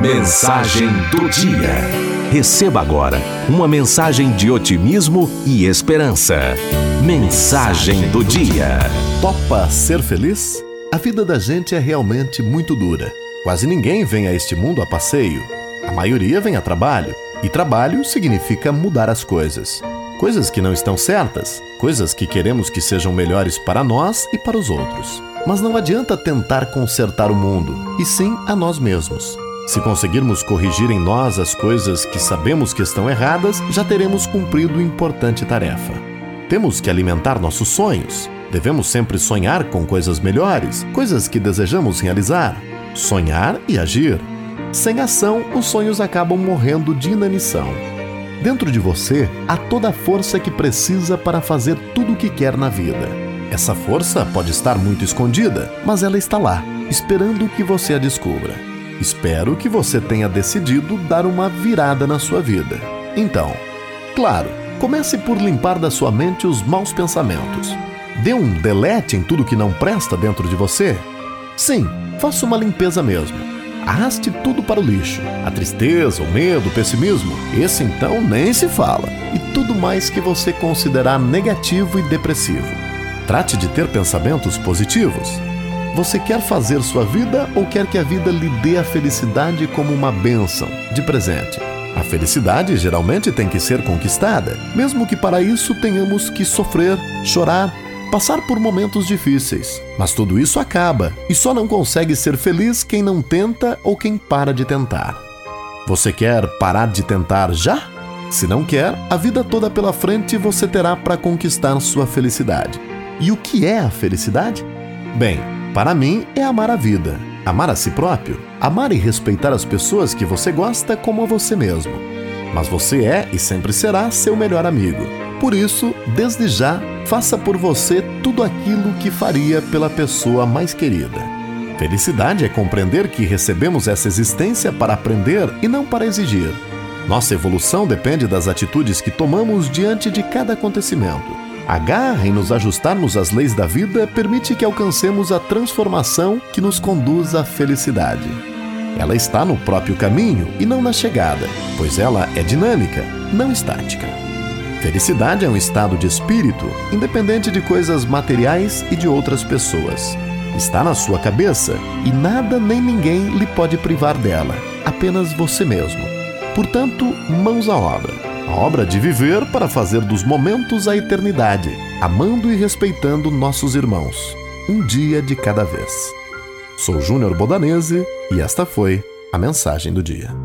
Mensagem do Dia. Receba agora uma mensagem de otimismo e esperança. Mensagem do Dia. Topa ser feliz? A vida da gente é realmente muito dura. Quase ninguém vem a este mundo a passeio. A maioria vem a trabalho. E trabalho significa mudar as coisas. Coisas que não estão certas, coisas que queremos que sejam melhores para nós e para os outros. Mas não adianta tentar consertar o mundo, e sim a nós mesmos. Se conseguirmos corrigir em nós as coisas que sabemos que estão erradas, já teremos cumprido importante tarefa. Temos que alimentar nossos sonhos. Devemos sempre sonhar com coisas melhores, coisas que desejamos realizar. Sonhar e agir. Sem ação, os sonhos acabam morrendo de inanição. Dentro de você há toda a força que precisa para fazer tudo o que quer na vida. Essa força pode estar muito escondida, mas ela está lá, esperando que você a descubra. Espero que você tenha decidido dar uma virada na sua vida. Então, claro, comece por limpar da sua mente os maus pensamentos. Dê um delete em tudo que não presta dentro de você. Sim, faça uma limpeza mesmo Arraste tudo para o lixo. A tristeza, o medo, o pessimismo, esse então nem se fala. E tudo mais que você considerar negativo e depressivo. Trate de ter pensamentos positivos. Você quer fazer sua vida ou quer que a vida lhe dê a felicidade como uma bênção, de presente? A felicidade geralmente tem que ser conquistada, mesmo que para isso tenhamos que sofrer, chorar, passar por momentos difíceis. Mas tudo isso acaba e só não consegue ser feliz quem não tenta ou quem para de tentar. Você quer parar de tentar já? Se não quer, a vida toda pela frente você terá para conquistar sua felicidade. E o que é a felicidade? Bem, para mim é amar a vida, amar a si próprio, amar e respeitar as pessoas que você gosta como a você mesmo. Mas você é e sempre será seu melhor amigo. Por isso, desde já, faça por você tudo aquilo que faria pela pessoa mais querida. Felicidade é compreender que recebemos essa existência para aprender e não para exigir. Nossa evolução depende das atitudes que tomamos diante de cada acontecimento. A garra em nos ajustarmos às leis da vida permite que alcancemos a transformação que nos conduz à felicidade. Ela está no próprio caminho e não na chegada, pois ela é dinâmica, não estática. Felicidade é um estado de espírito, independente de coisas materiais e de outras pessoas. Está na sua cabeça e nada nem ninguém lhe pode privar dela, apenas você mesmo. Portanto, mãos à obra. A obra de viver para fazer dos momentos a eternidade, amando e respeitando nossos irmãos, um dia de cada vez. Sou Júnior Bodanese e esta foi a mensagem do dia.